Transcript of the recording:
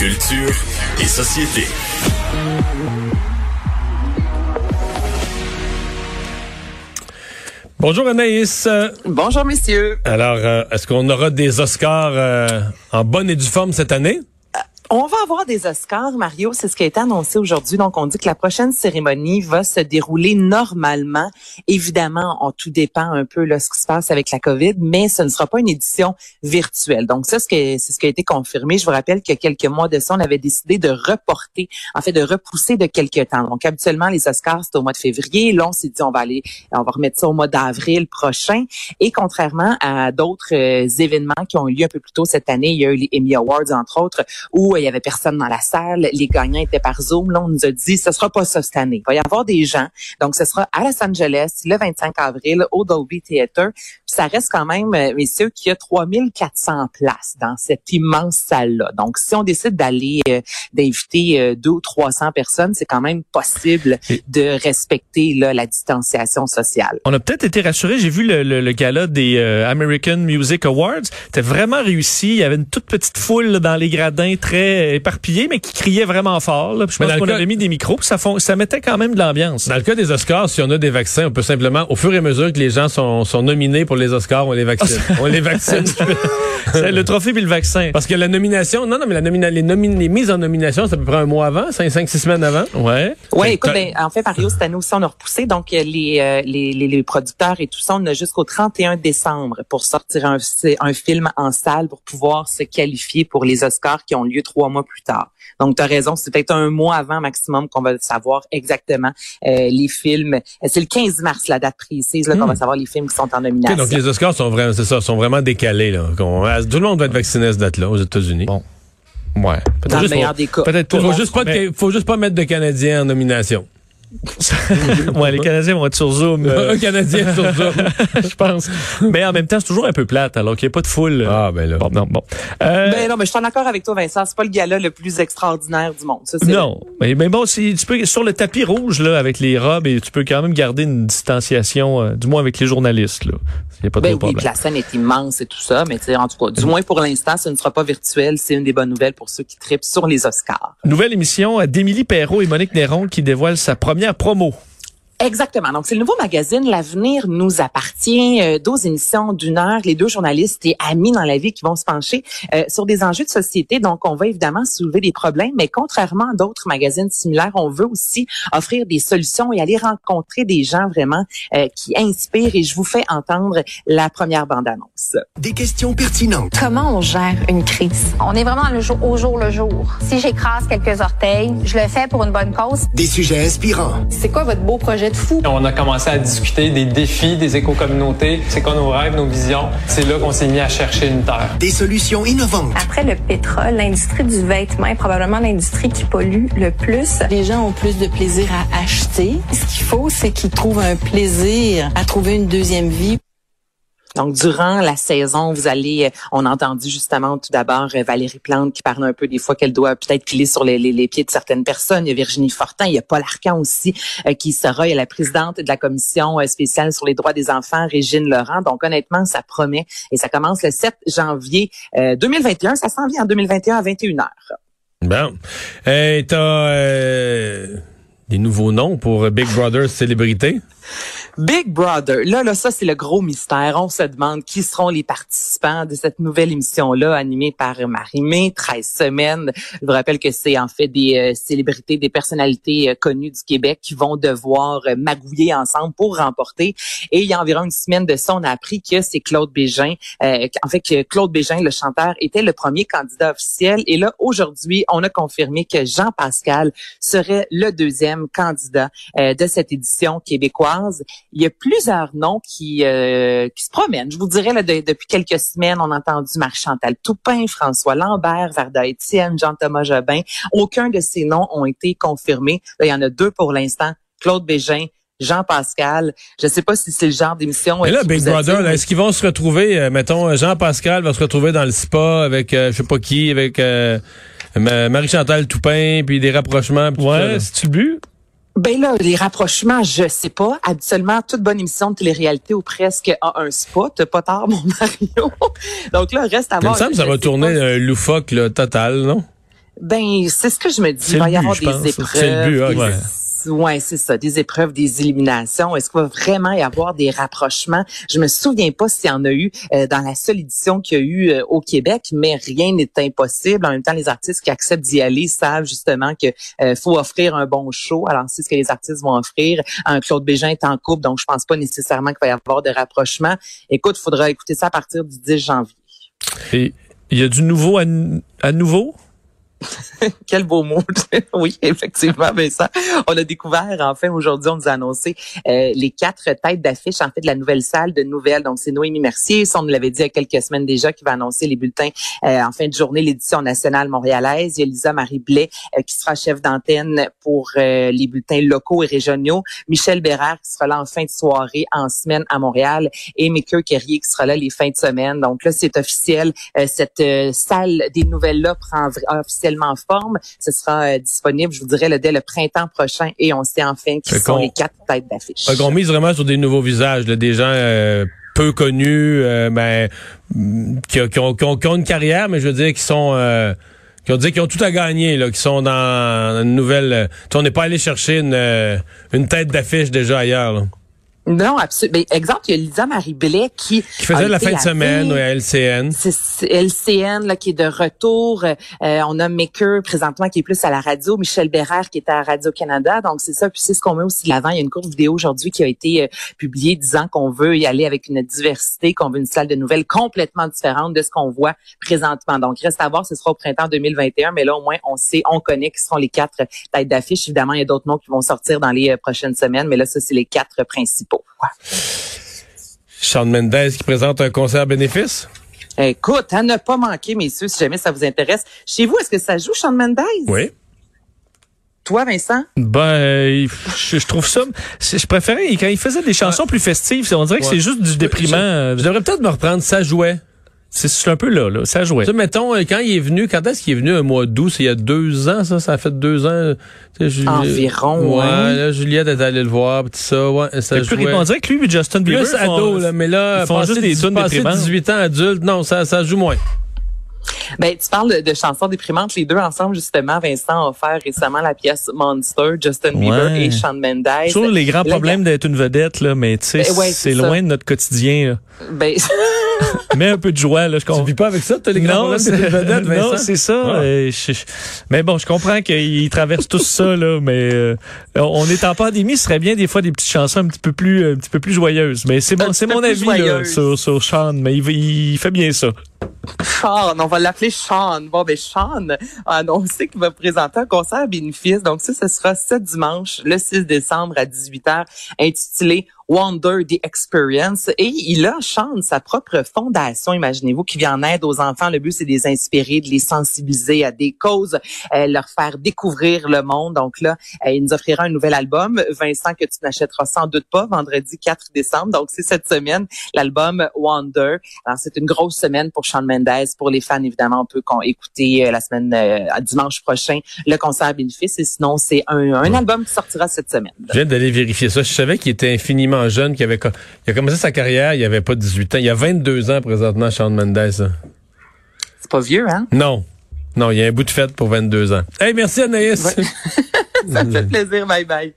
Culture et société. Bonjour Anaïs. Bonjour messieurs. Alors, euh, est-ce qu'on aura des Oscars euh, en bonne et due forme cette année? On va avoir des Oscars, Mario. C'est ce qui a été annoncé aujourd'hui. Donc, on dit que la prochaine cérémonie va se dérouler normalement. Évidemment, on, tout dépend un peu de ce qui se passe avec la COVID, mais ce ne sera pas une édition virtuelle. Donc, ça, c'est ce qui a été confirmé. Je vous rappelle qu'il y a quelques mois de ça, on avait décidé de reporter, en fait, de repousser de quelques temps. Donc, habituellement, les Oscars, c'est au mois de février. Là, on s'est dit, on va aller, on va remettre ça au mois d'avril prochain. Et contrairement à d'autres euh, événements qui ont eu lieu un peu plus tôt cette année, il y a eu les Emmy Awards, entre autres, où il y avait personne dans la salle, les gagnants étaient par Zoom. Là, on nous a dit, ce sera pas ça cette année. Il va y avoir des gens. Donc, ce sera à Los Angeles le 25 avril au Dolby Theatre. Puis ça reste quand même, euh, messieurs, qu'il y a 3400 places dans cette immense salle-là. Donc, si on décide d'aller, euh, d'inviter euh, deux ou 300 personnes, c'est quand même possible de respecter là, la distanciation sociale. On a peut-être été rassurés. J'ai vu le, le, le gala des American Music Awards. C'était vraiment réussi. Il y avait une toute petite foule là, dans les gradins, très éparpillé, mais qui criait vraiment fort. Là. je pense qu'on avait mis des micros, ça, font, ça mettait quand même de l'ambiance. Dans le cas des Oscars, si on a des vaccins, on peut simplement, au fur et à mesure que les gens sont, sont nominés pour les Oscars, on les vaccine. on les vaccine. le trophée puis le vaccin. Parce que la nomination, non, non, mais la nomina, les, les mises en nomination, c'est à peu près un mois avant, cinq, cinq, six semaines avant. Ouais. Ouais, écoute, ben, en fait, Mario, cette année aussi, on a repoussé. Donc, euh, les, euh, les, les, les, producteurs et tout ça, on a jusqu'au 31 décembre pour sortir un, un film en salle pour pouvoir se qualifier pour les Oscars qui ont lieu trois mois plus tard. Donc, tu as raison, c'est peut-être un mois avant maximum qu'on va savoir exactement euh, les films. C'est le 15 mars, la date précise, là, qu'on va hmm. savoir les films qui sont en nomination. donc, les Oscars sont vraiment, c'est ça, sont vraiment décalés. Là. Euh, tout le monde va être vacciné à cette date-là aux États-Unis. Bon. Ouais. Dans le meilleur des cas. Peut-être faut, juste pas, faut juste pas mettre de Canadiens en nomination. Ouais, les Canadiens vont être sur Zoom. Un Canadien sur Zoom, je pense. Mais en même temps, c'est toujours un peu plate, alors qu'il n'y a pas de foule. Ah, ben là. Bon, non, bon. Euh... Ben non, mais je suis en accord avec toi, Vincent. C'est pas le gala le plus extraordinaire du monde. Ça, non. Mais, mais, bon, si tu peux, sur le tapis rouge, là, avec les robes, et tu peux quand même garder une distanciation, euh, du moins avec les journalistes, là. Il a pas ben oui, la scène est immense et tout ça, mais en tout cas, du moins pour l'instant, ce ne sera pas virtuel. C'est une des bonnes nouvelles pour ceux qui tripent sur les Oscars. Nouvelle émission d'Émilie Perrault et Monique Néron qui dévoilent sa première première promo. Exactement. Donc, c'est le nouveau magazine L'avenir nous appartient. Euh, 12 émissions d'une heure, les deux journalistes et amis dans la vie qui vont se pencher euh, sur des enjeux de société. Donc, on va évidemment soulever des problèmes, mais contrairement à d'autres magazines similaires, on veut aussi offrir des solutions et aller rencontrer des gens vraiment euh, qui inspirent. Et je vous fais entendre la première bande-annonce. Des questions pertinentes. Comment on gère une crise? On est vraiment le jour, au jour le jour. Si j'écrase quelques orteils, je le fais pour une bonne cause. Des sujets inspirants. C'est quoi votre beau projet on a commencé à discuter des défis des éco-communautés. C'est quoi nos rêves, nos visions? C'est là qu'on s'est mis à chercher une terre. Des solutions innovantes. Après le pétrole, l'industrie du vêtement est probablement l'industrie qui pollue le plus. Les gens ont plus de plaisir à acheter. Ce qu'il faut, c'est qu'ils trouvent un plaisir à trouver une deuxième vie. Donc, durant la saison, vous allez, euh, on a entendu justement tout d'abord euh, Valérie Plante qui parle un peu des fois qu'elle doit peut-être piler sur les, les, pieds de certaines personnes. Il y a Virginie Fortin, il y a Paul Arcan aussi euh, qui sera, il y a la présidente de la commission spéciale sur les droits des enfants, Régine Laurent. Donc, honnêtement, ça promet et ça commence le 7 janvier 2021. Ça s'en vient en 2021 à 21h. Bon. Et t'as des nouveaux noms pour Big Brother Célébrité? Big Brother, là, là, ça, c'est le gros mystère. On se demande qui seront les participants de cette nouvelle émission-là, animée par Marie-Mé, 13 semaines. Je vous rappelle que c'est en fait des euh, célébrités, des personnalités euh, connues du Québec qui vont devoir euh, magouiller ensemble pour remporter. Et il y a environ une semaine de ça, on a appris que c'est Claude Bégin, en fait, que Claude Bégin, le chanteur, était le premier candidat officiel. Et là, aujourd'hui, on a confirmé que Jean Pascal serait le deuxième candidat de cette édition québécoise il y a plusieurs noms qui, euh, qui se promènent. Je vous dirais, là, depuis quelques semaines, on a entendu Marc-Chantal Toupin, François Lambert, Varda Étienne, Jean-Thomas Jobin. Aucun de ces noms ont été confirmés. il y en a deux pour l'instant. Claude Bégin, Jean-Pascal. Je ne sais pas si c'est le genre d'émission. Mais là, Big Brother, est-ce qu'ils vont se retrouver, euh, mettons, Jean-Pascal va se retrouver dans le spa avec, euh, je sais pas qui, avec Marie-Chantal Toupin, puis des rapprochements. Ouais, c'est-tu le but? Ben là, les rapprochements, je sais pas. Habituellement, toute bonne émission de télé-réalité ou presque a un spot. Pas tard, mon Mario. Donc là, reste à voir. Il me semble ça va tourner un loufoque là, total, non? Ben, c'est ce que je me dis. Il va y avoir des épreuves. C'est le but, des- ouais. C'est ça, des épreuves, des éliminations. Est-ce qu'il va vraiment y avoir des rapprochements? Je me souviens pas s'il y en a eu euh, dans la seule édition qu'il y a eu euh, au Québec, mais rien n'est impossible. En même temps, les artistes qui acceptent d'y aller savent justement que euh, faut offrir un bon show. Alors, c'est ce que les artistes vont offrir. Un Claude Bégin est en couple, donc je pense pas nécessairement qu'il va y avoir de rapprochement. Écoute, faudra écouter ça à partir du 10 janvier. Et il y a du nouveau à, à nouveau? Quel beau mot. oui, effectivement, Vincent. On a découvert, enfin, aujourd'hui, on nous a annoncé euh, les quatre têtes d'affiche, en fait, de la nouvelle salle de nouvelles. Donc, c'est Noémie Mercier. Ça, on nous l'avait dit il y a quelques semaines déjà, qui va annoncer les bulletins euh, en fin de journée, l'édition nationale montréalaise. Il y a Lisa Marie Blais, euh, qui sera chef d'antenne pour euh, les bulletins locaux et régionaux. Michel Bérard, qui sera là en fin de soirée, en semaine à Montréal. Et Mickey Kerrier, qui sera là les fins de semaine. Donc là, c'est officiel. Euh, cette euh, salle des nouvelles-là prend officiellement forme. Ce sera euh, disponible, je vous dirais, dès le printemps prochain. Et on sait enfin qui sont les quatre têtes d'affiche. Qu'on mise vraiment sur des nouveaux visages, là, des gens euh, peu connus, euh, ben, qui, qui ont, qui ont- qui ont une carrière, mais je veux dire qui sont euh, qui ont dit qu'ils ont tout à gagner, là, qui sont dans une nouvelle. on n'est pas allé chercher une, une tête d'affiche déjà ailleurs. Là. Non, absolument. exemple, il y a Lisa Marie Blais qui... Qui faisait la fin de semaine à LCN. C'est LCN là, qui est de retour. Euh, on a Maker présentement qui est plus à la radio, Michel Bérard qui est à Radio-Canada. Donc c'est ça. Puis c'est ce qu'on met aussi de l'avant. Il y a une courte vidéo aujourd'hui qui a été euh, publiée disant qu'on veut y aller avec une diversité, qu'on veut une salle de nouvelles complètement différente de ce qu'on voit présentement. Donc reste à voir, ce sera au printemps 2021. Mais là au moins on sait, on connaît qui seront les quatre têtes d'affiche. Évidemment, il y a d'autres noms qui vont sortir dans les euh, prochaines semaines. Mais là, ça c'est les quatre principaux. Sean Mendes qui présente un concert bénéfice. Écoute, à ne pas manquer, messieurs, si jamais ça vous intéresse. Chez vous, est-ce que ça joue, Sean Mendes? Oui. Toi, Vincent? Ben, je, je trouve ça. Je préférais quand il faisait des chansons plus festives. On dirait que Ouais. c'est juste du déprimant. euh, Je devrais peut-être me reprendre. Ça jouait. C'est c'est un peu là, là. Ça jouait. Tu sais, mettons, euh, quand il est venu, quand est-ce qu'il est venu? Un mois d'août? C'est il y a deux ans, ça? Ça a fait deux ans. Tu sais, Ju- Environ, Ouais, ouais. là, Juliette est allée le voir, pis tout ça, ouais, ça Fait que plus- jouait. on dirait que lui et Justin Bieber Plus font- ado, là, mais là, ils font juste des tunes déprimantes. 18 ans adulte, non, ça, ça joue moins. Ben, tu parles de, de chansons déprimantes. Les deux ensemble, justement, Vincent a offert récemment la pièce Monster, Justin Bieber Ouais. et Shawn Mendes. Toujours les grands problèmes d'être une vedette, là, mais tu sais, Ben ouais, c'est ça. loin de notre quotidien. Là. Ben, Mets un peu de joie, là, je Tu comprends. vis pas avec ça, t'as les grands Non, problèmes c'est de vedette, Vincent? non, c'est ça. Ah. euh, je- je- mais bon, je comprends qu'ils traversent tous ça, là, mais euh, on est en pandémie, ce serait bien des fois des petites chansons un petit peu plus, un petit peu plus joyeuses. Mais c'est Un mon, avis là, sur, sur Sean, mais il, il fait bien ça. Sean, on va l'appeler Sean. Bon, ben Sean a annoncé qu'il va présenter un concert à bénéfice. Donc ça, ce sera ce dimanche, le 6 décembre à 18h, intitulé Wonder the Experience. Et il a, Sean, sa propre fondation, imaginez-vous, qui vient en aide aux enfants. Le but, c'est de les inspirer, de les sensibiliser à des causes, euh, leur faire découvrir le monde. Donc là, euh, il nous offrira un nouvel album. Vincent, que tu n'achèteras sans doute pas, vendredi 4 décembre. Donc c'est cette semaine, l'album Wonder. Alors c'est une grosse semaine pour Shawn Mendes. Pour les fans, évidemment, on peut écouter euh, la semaine, euh, dimanche prochain, le concert à bénéfice. Et sinon, c'est un, un album qui sortira cette semaine. Je viens d'aller vérifier ça. Je savais qu'il était infiniment jeune, qu'il avait, il a commencé sa carrière, il avait pas 18 ans. Il y a 22 ans présentement, Shawn Mendes. C'est pas vieux, hein? Non. Non, il y a un bout de fête pour 22 ans. Hey, merci Anaïs. Ça me fait plaisir. Bye bye.